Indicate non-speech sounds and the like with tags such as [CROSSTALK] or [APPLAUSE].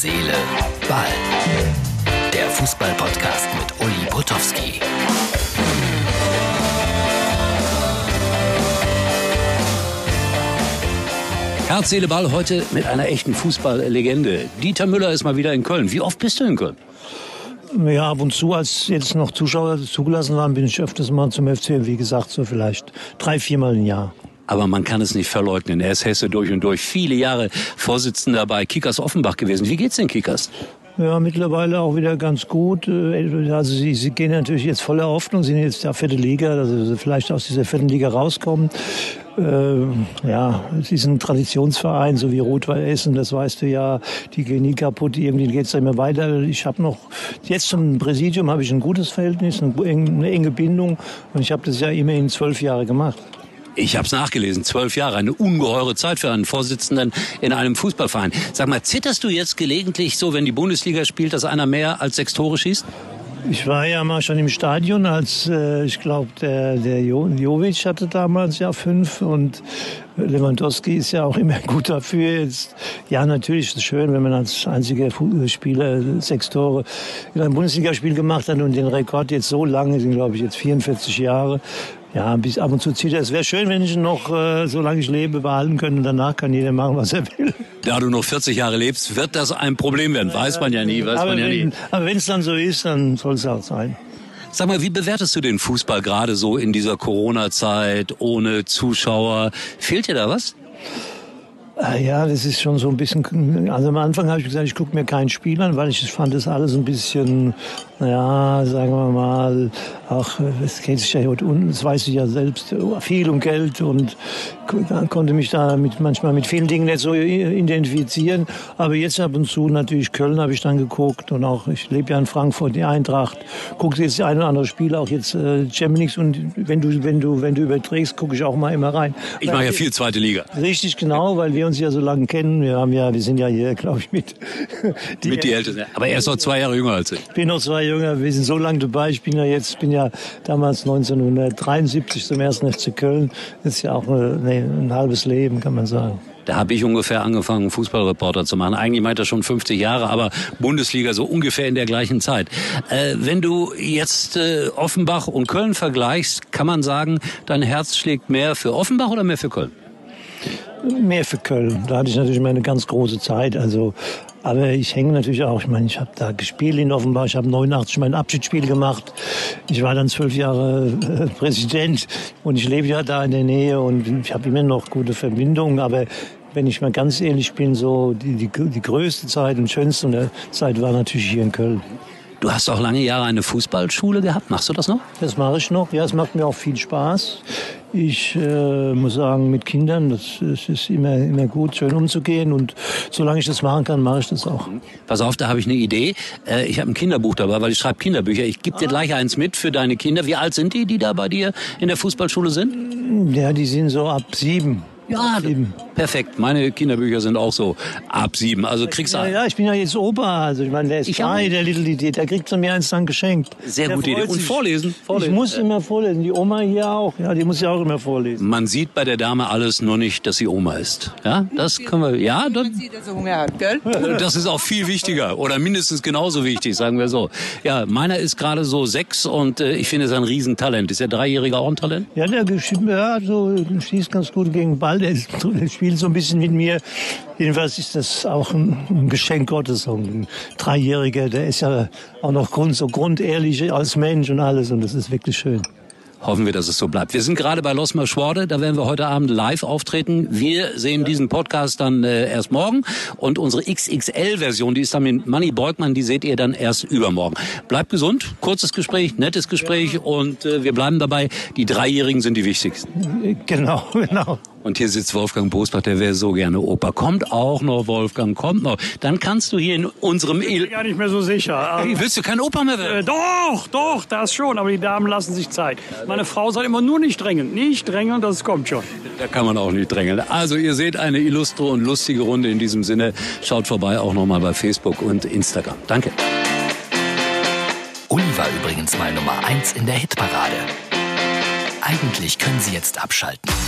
Seele, Ball. Der Fußball-Podcast mit Uli Potowski. Herz, Seele, Ball heute mit einer echten Fußballlegende. Dieter Müller ist mal wieder in Köln. Wie oft bist du in Köln? Ja, ab und zu, als jetzt noch Zuschauer zugelassen waren, bin ich öfters mal zum FC. Wie gesagt, so vielleicht drei, viermal im Jahr. Aber man kann es nicht verleugnen. Er ist Hesse durch und durch. Viele Jahre Vorsitzender bei Kickers Offenbach gewesen. Wie geht's den Kickers? Ja, mittlerweile auch wieder ganz gut. Äh, also sie, sie gehen natürlich jetzt voller Hoffnung, sind jetzt der vierte Liga, dass sie vielleicht aus dieser vierten Liga rauskommen. Äh, ja, es ist ein Traditionsverein, so wie Rot-Weiß Essen, das weißt du ja. Die gehen nie kaputt, irgendwie geht's da immer weiter. Ich habe noch, jetzt zum Präsidium habe ich ein gutes Verhältnis, eine enge Bindung und ich habe das ja immerhin zwölf Jahre gemacht. Ich habe es nachgelesen, zwölf Jahre, eine ungeheure Zeit für einen Vorsitzenden in einem Fußballverein. Sag mal, zitterst du jetzt gelegentlich so, wenn die Bundesliga spielt, dass einer mehr als sechs Tore schießt? Ich war ja mal schon im Stadion, als äh, ich glaube, der, der jo Jovic hatte damals ja fünf und Lewandowski ist ja auch immer [LAUGHS] gut dafür. Jetzt, ja, natürlich ist es schön, wenn man als einziger Spieler sechs Tore in einem Bundesligaspiel gemacht hat und den Rekord jetzt so lange, sind glaube ich jetzt 44 Jahre, ja, bis ab und zu zieht er. Es wäre schön, wenn ich noch, äh, solange ich lebe, behalten könnte. Danach kann jeder machen, was er will. Da du noch 40 Jahre lebst, wird das ein Problem werden. Weiß man ja nie, weiß aber man ja wenn, nie. Aber wenn es dann so ist, dann soll es auch sein. Sag mal, wie bewertest du den Fußball gerade so in dieser Corona-Zeit, ohne Zuschauer? Fehlt dir da was? Ah Ja, das ist schon so ein bisschen. Also am Anfang habe ich gesagt, ich gucke mir kein Spiel an, weil ich fand das alles ein bisschen, naja, sagen wir mal, auch es geht sich ja heute unten, das weiß ich ja selbst, viel um Geld und konnte mich da mit, manchmal mit vielen Dingen nicht so identifizieren. Aber jetzt ab und zu natürlich Köln habe ich dann geguckt und auch ich lebe ja in Frankfurt, die Eintracht, gucke jetzt ein oder andere Spiel, auch jetzt äh, Champions und wenn du wenn du wenn du überträgst, gucke ich auch mal immer rein. Ich mache ja viel zweite Liga. Richtig genau, weil wir uns ja so lange kennen. Wir haben ja, wir sind ja hier, glaube ich, mit die, mit die Ältesten. Aber er ist noch zwei Jahre jünger als ich. Ich bin noch zwei jünger. Wir sind so lange dabei. Ich bin ja jetzt, bin ja damals 1973 zum ersten FC Köln. Ist ja auch eine, nee, ein halbes Leben, kann man sagen. Da habe ich ungefähr angefangen, Fußballreporter zu machen. Eigentlich meint er schon 50 Jahre, aber Bundesliga so ungefähr in der gleichen Zeit. Äh, wenn du jetzt äh, Offenbach und Köln vergleichst, kann man sagen, dein Herz schlägt mehr für Offenbach oder mehr für Köln? Mehr für Köln. Da hatte ich natürlich meine ganz große Zeit. Also, aber ich hänge natürlich auch. Ich meine, ich habe da gespielt in Offenbach. Ich habe 89 mein Abschiedsspiel gemacht. Ich war dann zwölf Jahre äh, Präsident und ich lebe ja da in der Nähe und ich habe immer noch gute Verbindungen. Aber wenn ich mal ganz ehrlich bin, so die, die, die größte Zeit und schönste Zeit war natürlich hier in Köln. Du hast auch lange Jahre eine Fußballschule gehabt. Machst du das noch? Das mache ich noch. Ja, es macht mir auch viel Spaß. Ich äh, muss sagen, mit Kindern, das, das ist immer, immer gut, schön umzugehen. Und solange ich das machen kann, mache ich das auch. Pass auf, da habe ich eine Idee. Äh, ich habe ein Kinderbuch dabei, weil ich schreibe Kinderbücher. Ich gebe dir gleich eins mit für deine Kinder. Wie alt sind die, die da bei dir in der Fußballschule sind? Ja, die sind so ab sieben. Ja, sieben. Perfekt. Meine Kinderbücher sind auch so ab sieben. Also kriegst du. Ja, ja, ich bin ja jetzt Opa. Also ich meine, der ist Ich frei, der Little Idee. Der kriegt von mir eins dann geschenkt. Sehr Der gute Idee. Und vorlesen. vorlesen. Ich muss immer vorlesen. Die Oma hier auch. Ja, die muss ja auch immer vorlesen. Man sieht bei der Dame alles, nur nicht, dass sie Oma ist. Ja, das können wir. Ja, das, Man sieht, dass er Hunger hat, gell? [LAUGHS] das ist auch viel wichtiger oder mindestens genauso wichtig, sagen wir so. Ja, meiner ist gerade so sechs und äh, ich finde es ein Riesentalent. Ist der Dreijährige auch ein Talent? Ja, der ja, so, schießt ganz gut gegen den Ball. Der, ist, der spielt so ein bisschen mit mir. Jedenfalls ist das auch ein, ein Geschenk Gottes. Ein Dreijähriger, der ist ja auch noch grund, so grundehrlich als Mensch und alles. Und das ist wirklich schön. Hoffen wir, dass es so bleibt. Wir sind gerade bei Losmer Schworde, da werden wir heute Abend live auftreten. Wir sehen diesen Podcast dann äh, erst morgen und unsere XXL-Version, die ist dann mit Manny Beugmann, die seht ihr dann erst übermorgen. Bleibt gesund, kurzes Gespräch, nettes Gespräch und äh, wir bleiben dabei, die Dreijährigen sind die wichtigsten. Genau, [LAUGHS] genau. Und hier sitzt Wolfgang Bosbach, der wäre so gerne Opa. Kommt auch noch, Wolfgang, kommt noch. Dann kannst du hier in unserem... bin Il gar nicht mehr so sicher. Hey, willst du kein Opa mehr Äh, werden? doch, doch, das schon. Aber die Damen lassen sich Zeit. Meine Frau sagt immer nur nicht drängen. Nicht drängen, das kommt schon. Da kann man auch nicht drängeln. Also ihr seht eine illustre und lustige Runde in diesem Sinne. Schaut vorbei auch nochmal bei Facebook und Instagram. Danke. Uli war übrigens mal Nummer 1 in der Hitparade. Eigentlich können Sie jetzt abschalten.